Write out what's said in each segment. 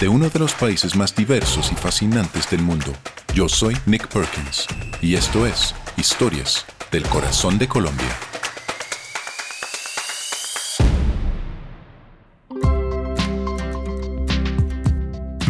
de uno de los países más diversos y fascinantes del mundo. Yo soy Nick Perkins y esto es Historias del Corazón de Colombia.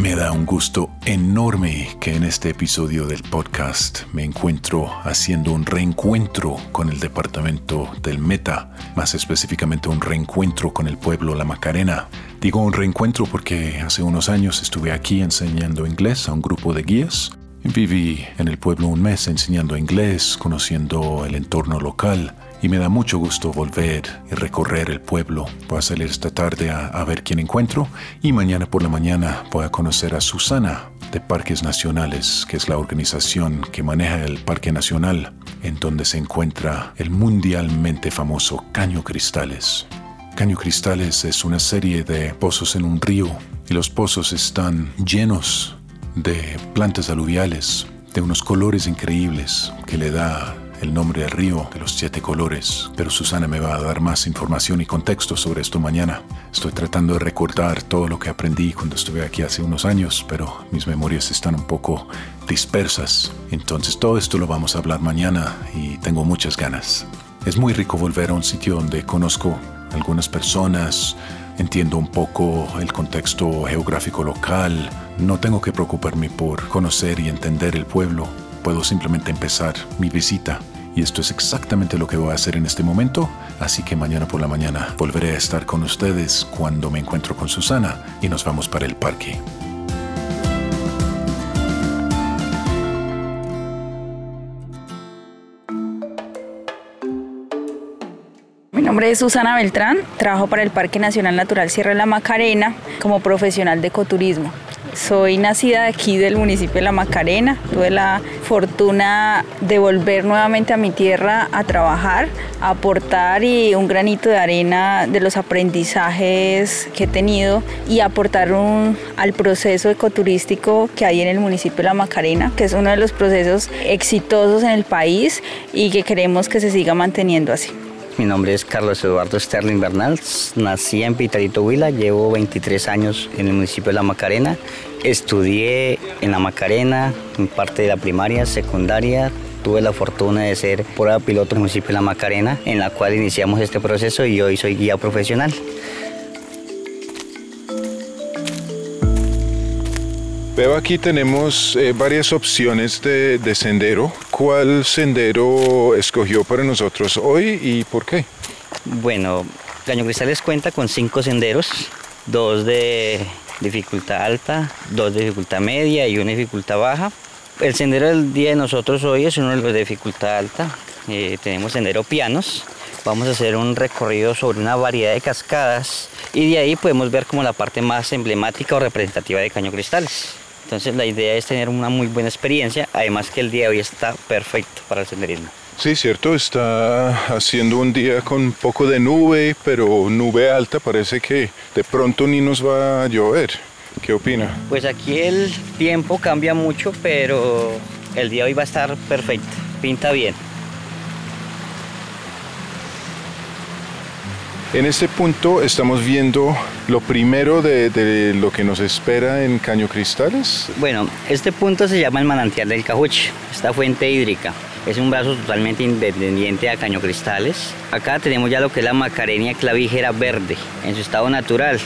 Me da un gusto enorme que en este episodio del podcast me encuentro haciendo un reencuentro con el departamento del Meta, más específicamente un reencuentro con el pueblo La Macarena. Digo un reencuentro porque hace unos años estuve aquí enseñando inglés a un grupo de guías. Viví en el pueblo un mes enseñando inglés, conociendo el entorno local y me da mucho gusto volver y recorrer el pueblo. Voy a salir esta tarde a, ver quién encuentro y mañana por la mañana voy a conocer a Susana de Parques Nacionales, que es la organización que maneja el Parque Nacional, en donde se encuentra el mundialmente famoso Caño Cristales. Caño Cristales es una serie de pozos en un río y los pozos están llenos de plantas aluviales de unos colores increíbles que le da el nombre del río de los siete colores, pero Susana me va a dar más información y contexto sobre esto mañana. Estoy tratando de recordar todo lo que aprendí cuando estuve aquí hace unos años, pero mis memorias están un poco dispersas. Entonces todo esto lo vamos a hablar mañana y tengo muchas ganas. Es muy rico volver a un sitio donde conozco algunas personas, entiendo un poco el contexto geográfico local, no tengo que preocuparme por conocer y entender el pueblo, puedo simplemente empezar mi visita. Y esto es exactamente lo que voy a hacer en este momento, así que mañana por la mañana volveré a estar con ustedes cuando me encuentro con Susana y nos vamos para el parque. Mi nombre es Susana Beltrán, trabajo para el Parque Nacional Natural Sierra de la Macarena como profesional de ecoturismo. Soy nacida aquí del municipio de La Macarena. Tuve la fortuna de volver nuevamente a mi tierra a trabajar, a aportar y un granito de arena de los aprendizajes que he tenido y aportar al proceso ecoturístico que hay en el municipio de La Macarena, que es uno de los procesos exitosos en el país y que queremos que se siga manteniendo así. Mi nombre es Carlos Eduardo Sterling Bernal, nací en Pitarito Huila, llevo 23 años en el municipio de La Macarena. Estudié en La Macarena, en parte de la primaria, secundaria, tuve la fortuna de ser prueba piloto en el municipio de La Macarena, en la cual iniciamos este proceso y hoy soy guía profesional. Veo aquí tenemos eh, varias opciones de, sendero. ¿Cuál sendero escogió para nosotros hoy y por qué? Bueno, Caño Cristales cuenta con cinco senderos, dos de dificultad alta, dos de dificultad media y una dificultad baja. El sendero del día de nosotros hoy es uno de los de dificultad alta. Eh, tenemos sendero pianos. Vamos a hacer un recorrido sobre una variedad de cascadas y de ahí podemos ver como la parte más emblemática o representativa de Caño Cristales. Entonces la idea es tener una muy buena experiencia, además que el día de hoy está perfecto para el senderismo. Sí, cierto, está haciendo un día con un poco de nube, pero nube alta, parece que de pronto ni nos va a llover. ¿Qué opina? Pues aquí el tiempo cambia mucho, pero el día de hoy va a estar perfecto, pinta bien. En este punto estamos viendo lo primero de, lo que nos espera en Caño Cristales. Bueno, este punto se llama el manantial del Cajuche, esta fuente hídrica. Es un brazo totalmente independiente a Caño Cristales. Acá tenemos ya lo que es la Macarenia clavígera verde en su estado natural.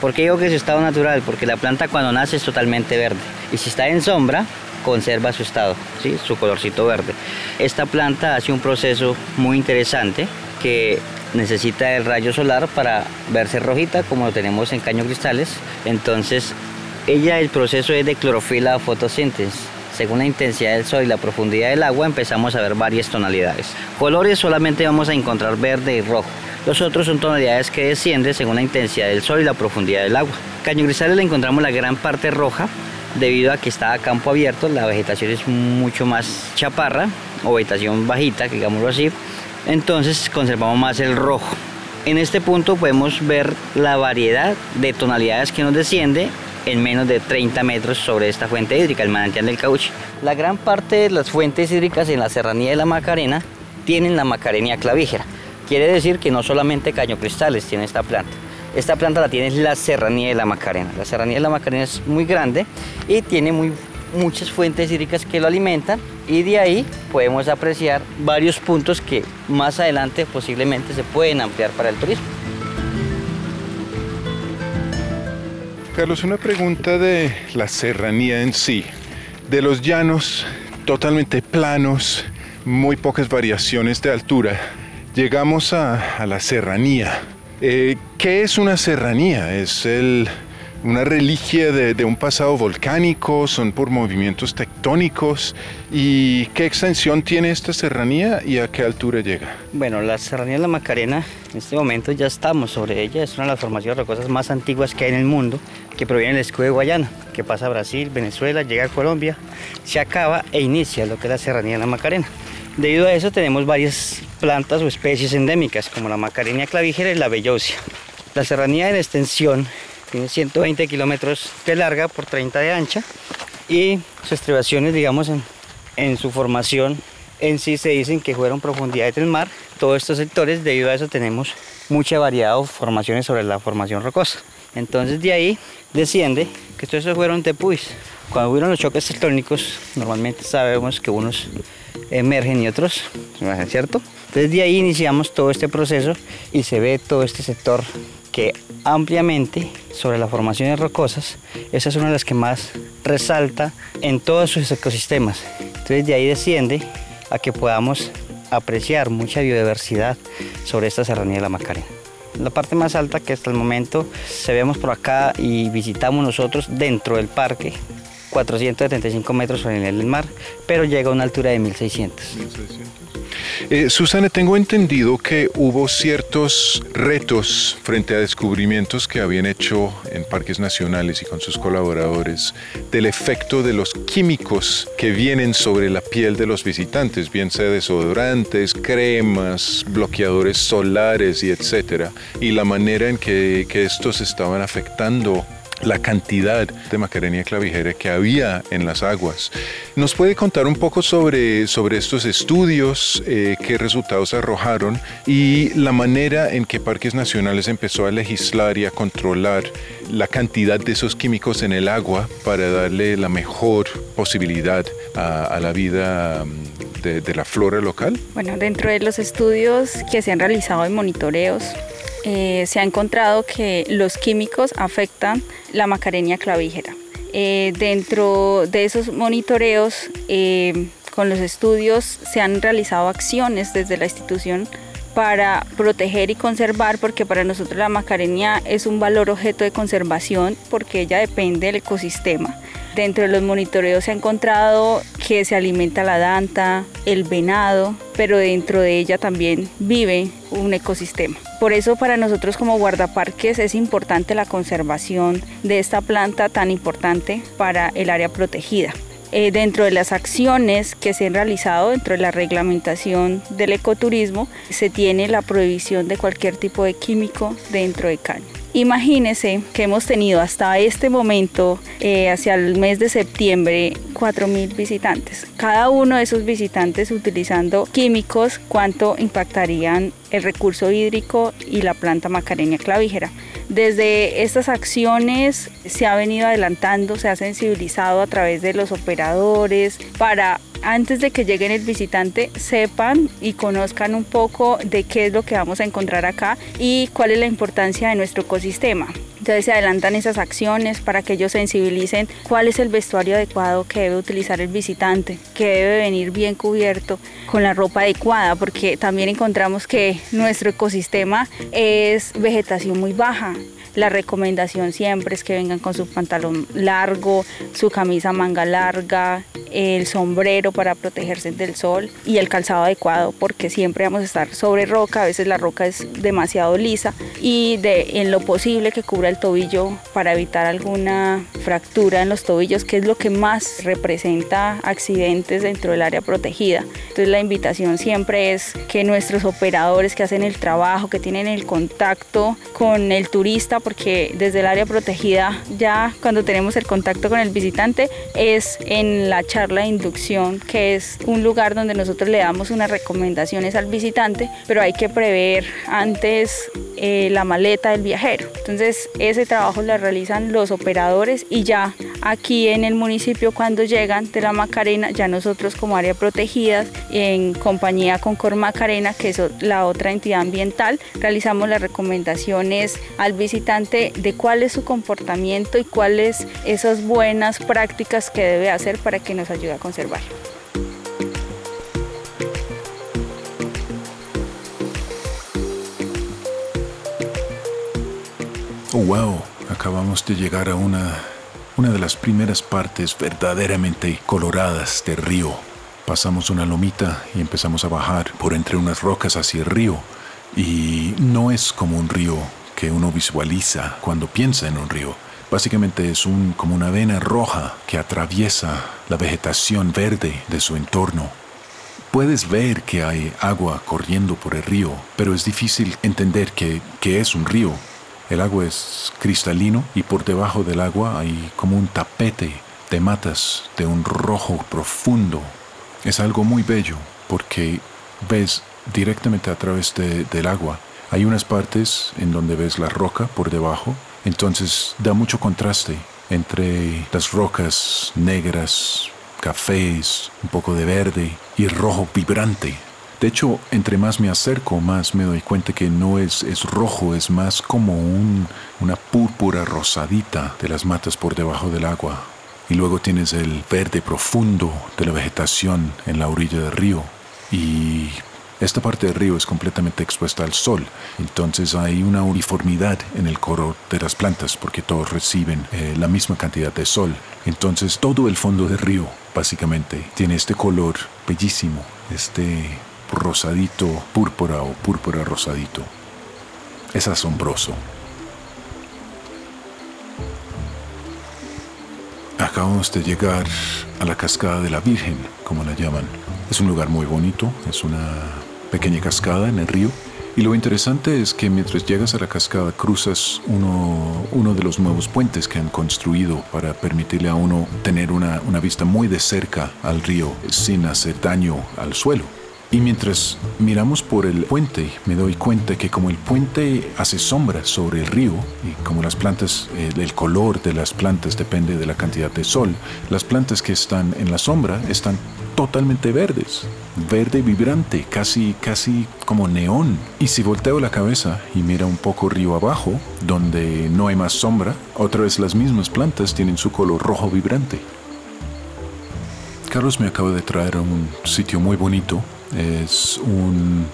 ¿Por qué digo que es su estado natural? Porque la planta cuando nace es totalmente verde. Y si está en sombra, conserva su estado, ¿sí? su colorcito verde. Esta planta hace un proceso muy interesante que necesita el rayo solar para verse rojita como lo tenemos en caño cristales. Entonces, ella el proceso es de clorofila fotosíntesis. Según la intensidad del sol y la profundidad del agua empezamos a ver varias tonalidades. Colores solamente vamos a encontrar verde y rojo. Los otros son tonalidades que descienden según la intensidad del sol y la profundidad del agua. Caño cristales le encontramos la gran parte roja debido a que está a campo abierto, la vegetación es mucho más chaparra o vegetación bajita, digámoslo así, entonces conservamos más el rojo. En este punto podemos ver la variedad de tonalidades que nos desciende en menos de 30 metros sobre esta fuente hídrica, el manantial del cauche. La gran parte de las fuentes hídricas en la serranía de la Macarena tienen la Macarenia clavígera. Quiere decir que no solamente Caño Cristales tiene esta planta. Esta planta la tiene la serranía de la Macarena. La serranía de la Macarena es muy grande y tiene muy, muchas fuentes hídricas que lo alimentan y de ahí podemos apreciar varios puntos que más adelante posiblemente se pueden ampliar para el turismo. Carlos, una pregunta de la serranía en sí. De los llanos totalmente planos, muy pocas variaciones de altura, llegamos a, la serranía. Eh, ¿Qué es una serranía? ¿Es el, una reliquia de, un pasado volcánico? ¿Son por movimientos tectónicos? ¿Y qué extensión tiene esta serranía y a qué altura llega? Bueno, la serranía de la Macarena, en este momento ya estamos sobre ella, es una de las formaciones rocosas más antiguas que hay en el mundo, que proviene del escudo de Guayana, que pasa a Brasil, Venezuela, llega a Colombia, se acaba e inicia lo que es la serranía de la Macarena. Debido a eso tenemos varias plantas o especies endémicas como la Macarenia clavijera y la bellosia. La serranía en extensión tiene 120 kilómetros de larga por 30 de ancha y sus estribaciones, digamos, en, su formación en sí se dicen que fueron profundidades del mar. Todos estos sectores, debido a eso, tenemos mucha variedad de formaciones sobre la formación rocosa. Entonces de ahí desciende que estos fueron tepuis. Cuando hubieron los choques tectónicos, normalmente sabemos que unos emergen y otros, ¿cierto? Entonces de ahí iniciamos todo este proceso y se ve todo este sector que ampliamente sobre las formaciones rocosas, esa es una de las que más resalta en todos sus ecosistemas. Entonces de ahí desciende a que podamos apreciar mucha biodiversidad sobre esta serranía de la Macarena. La parte más alta que hasta el momento se vemos por acá y visitamos nosotros dentro del parque 475 metros sobre el nivel del mar, pero llega a una altura de 1600. Eh, Susana, tengo entendido que hubo ciertos retos frente a descubrimientos que habían hecho en parques nacionales y con sus colaboradores del efecto de los químicos que vienen sobre la piel de los visitantes, bien sea desodorantes, cremas, bloqueadores solares y etcétera, y la manera en que, que estos estaban afectando la cantidad de Macarenia clavijera que había en las aguas. ¿Nos puede contar un poco sobre, sobre estos estudios, eh, qué resultados arrojaron y la manera en que Parques Nacionales empezó a legislar y a controlar la cantidad de esos químicos en el agua para darle la mejor posibilidad a, la vida mm, de, de la flora local? Bueno, dentro de los estudios que se han realizado en monitoreos, eh, se ha encontrado que los químicos afectan la macarenia clavígera. Eh, dentro de esos monitoreos, eh, con los estudios, se han realizado acciones desde la institución para proteger y conservar, porque para nosotros la macarenia es un valor objeto de conservación, porque ella depende del ecosistema. Dentro de los monitoreos se ha encontrado que se alimenta la danta, el venado, pero dentro de ella también vive un ecosistema. Por eso para nosotros como guardaparques es importante la conservación de esta planta tan importante para el área protegida. Eh, dentro de las acciones que se han realizado dentro de la reglamentación del ecoturismo se tiene la prohibición de cualquier tipo de químico dentro de caña. Imagínense que hemos tenido hasta este momento, eh, hacia el mes de septiembre, 4.000 visitantes. Cada uno de esos visitantes utilizando químicos, ¿cuánto impactarían el recurso hídrico y la planta Macarena clavígera? Desde estas acciones se ha venido adelantando, se ha sensibilizado a través de los operadores para antes de que lleguen el visitante sepan y conozcan un poco de qué es lo que vamos a encontrar acá y cuál es la importancia de nuestro ecosistema. Entonces se adelantan esas acciones para que ellos sensibilicen cuál es el vestuario adecuado que debe utilizar el visitante, que debe venir bien cubierto con la ropa adecuada, porque también encontramos que nuestro ecosistema es vegetación muy baja. La recomendación siempre es que vengan con su pantalón largo, su camisa manga larga, el sombrero para protegerse del sol y el calzado adecuado porque siempre vamos a estar sobre roca, a veces la roca es demasiado lisa y en lo posible que cubra el tobillo para evitar alguna fractura en los tobillos que es lo que más representa accidentes dentro del área protegida. Entonces la invitación siempre es que nuestros operadores que hacen el trabajo, que tienen el contacto con el turista, porque desde el área protegida ya cuando tenemos el contacto con el visitante es en la charla de inducción, que es un lugar donde nosotros le damos unas recomendaciones al visitante, pero hay que prever antes eh, la maleta del viajero. Entonces ese trabajo lo realizan los operadores y ya aquí en el municipio cuando llegan de la Macarena, ya nosotros como área protegida, en compañía con Cor Macarena, que es la otra entidad ambiental, realizamos las recomendaciones al visitante de cuál es su comportamiento y cuáles esas buenas prácticas que debe hacer para que nos ayude a conservar. Oh, wow, acabamos de llegar a una, una de las primeras partes verdaderamente coloradas del río. Pasamos una lomita y empezamos a bajar por entre unas rocas hacia el río. Y no es como un río que uno visualiza cuando piensa en un río. Básicamente es un, como una vena roja que atraviesa la vegetación verde de su entorno. Puedes ver que hay agua corriendo por el río, pero es difícil entender que, que es un río el agua es cristalino y por debajo del agua hay como un tapete de matas de un rojo profundo. Es algo muy bello porque ves directamente a través del agua. Hay unas partes en donde ves la roca por debajo, entonces da mucho contraste entre las rocas negras, cafés, un poco de verde y rojo vibrante de hecho, entre más me acerco, más me doy cuenta que no es, es rojo, es más como un, una púrpura rosadita de las matas por debajo del agua. Y luego tienes el verde profundo de la vegetación en la orilla del río. Y esta parte del río es completamente expuesta al sol, entonces hay una uniformidad en el color de las plantas porque todos reciben eh, la misma cantidad de sol. Entonces todo el fondo del río básicamente tiene este color bellísimo, este rosadito púrpura o púrpura rosadito. Es asombroso. Acabamos de llegar a la cascada de la Virgen, como la llaman. Es un lugar muy bonito, es una pequeña cascada en el río. Y lo interesante es que mientras llegas a la cascada cruzas uno, uno de los nuevos puentes que han construido para permitirle a uno tener una, una vista muy de cerca al río sin hacer daño al suelo. Y mientras miramos por el puente, me doy cuenta que como el puente hace sombra sobre el río, y como las plantas, eh, el color de las plantas depende de la cantidad de sol, las plantas que están en la sombra están totalmente verdes, verde vibrante, casi, casi como neón. Y si volteo la cabeza y mira un poco río abajo, donde no hay más sombra, otra vez las mismas plantas tienen su color rojo vibrante. Carlos me acaba de traer a un sitio muy bonito es un,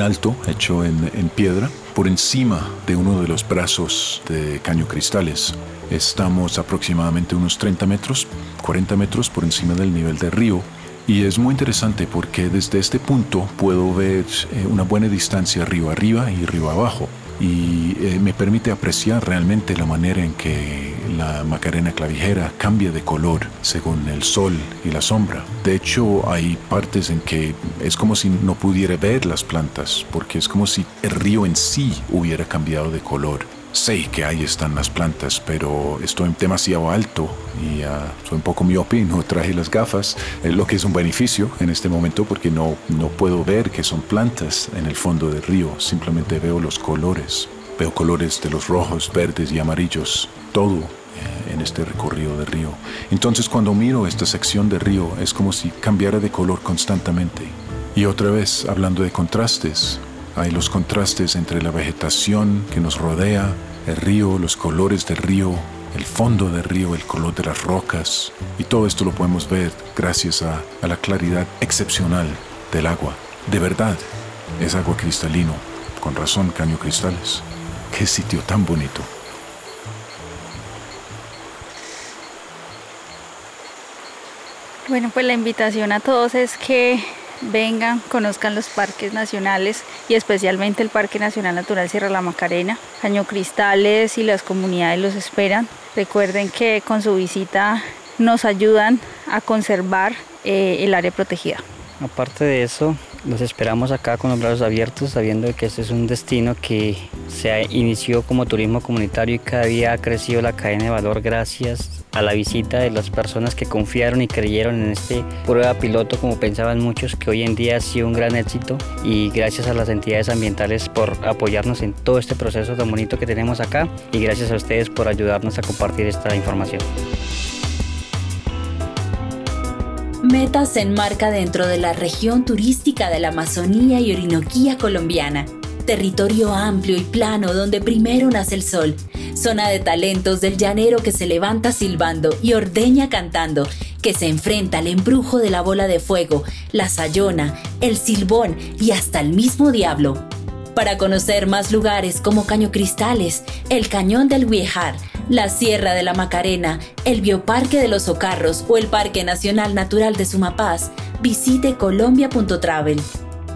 alto hecho en, en, piedra por encima de uno de los brazos de caño cristales. Estamos aproximadamente unos 30 metros, 40 metros por encima del nivel del río. Y es muy interesante porque desde este punto puedo ver eh, una buena distancia río arriba y río abajo y eh, me permite apreciar realmente la manera en que la Macarena clavijera cambia de color según el sol y la sombra. De hecho, hay partes en que es como si no pudiera ver las plantas, porque es como si el río en sí hubiera cambiado de color sé que ahí están las plantas, pero estoy demasiado alto y ah, soy un poco miope y no traje las gafas, lo que es un beneficio en este momento porque no, no puedo ver que son plantas en el fondo del río, simplemente veo los colores. Veo colores de los rojos, verdes y amarillos, todo eh, en este recorrido del río. Entonces cuando miro esta sección de río es como si cambiara de color constantemente. Y otra vez, hablando de contrastes, hay los contrastes entre la vegetación que nos rodea, el río, los colores del río, el fondo del río, el color de las rocas. Y todo esto lo podemos ver gracias a, la claridad excepcional del agua. De verdad, es agua cristalino. Con razón, caño cristales. Qué sitio tan bonito. Bueno, pues la invitación a todos es que vengan, conozcan los parques nacionales y especialmente el Parque Nacional Natural Sierra La Macarena. Caño Cristales y las comunidades los esperan. Recuerden que con su visita nos ayudan a conservar eh, el área protegida. Aparte de eso, los esperamos acá con los brazos abiertos, sabiendo que este es un destino que se inició como turismo comunitario y cada día ha crecido la cadena de valor gracias a la visita de las personas que confiaron y creyeron en este prueba piloto como pensaban muchos que hoy en día ha sido un gran éxito. Y gracias a las entidades ambientales por apoyarnos en todo este proceso tan bonito que tenemos acá. Y gracias a ustedes por ayudarnos a compartir esta información. Meta se enmarca dentro de la región turística de la Amazonía y Orinoquía colombiana, territorio amplio y plano donde primero nace el sol, zona de talentos del llanero que se levanta silbando y ordeña cantando, que se enfrenta al embrujo de la bola de fuego, la sayona, el silbón y hasta el mismo diablo. Para conocer más lugares como Caño Cristales, el Cañón del Huijar, la Sierra de la Macarena, el Bioparque de los Socarros o el Parque Nacional Natural de Sumapaz, visite colombia.travel.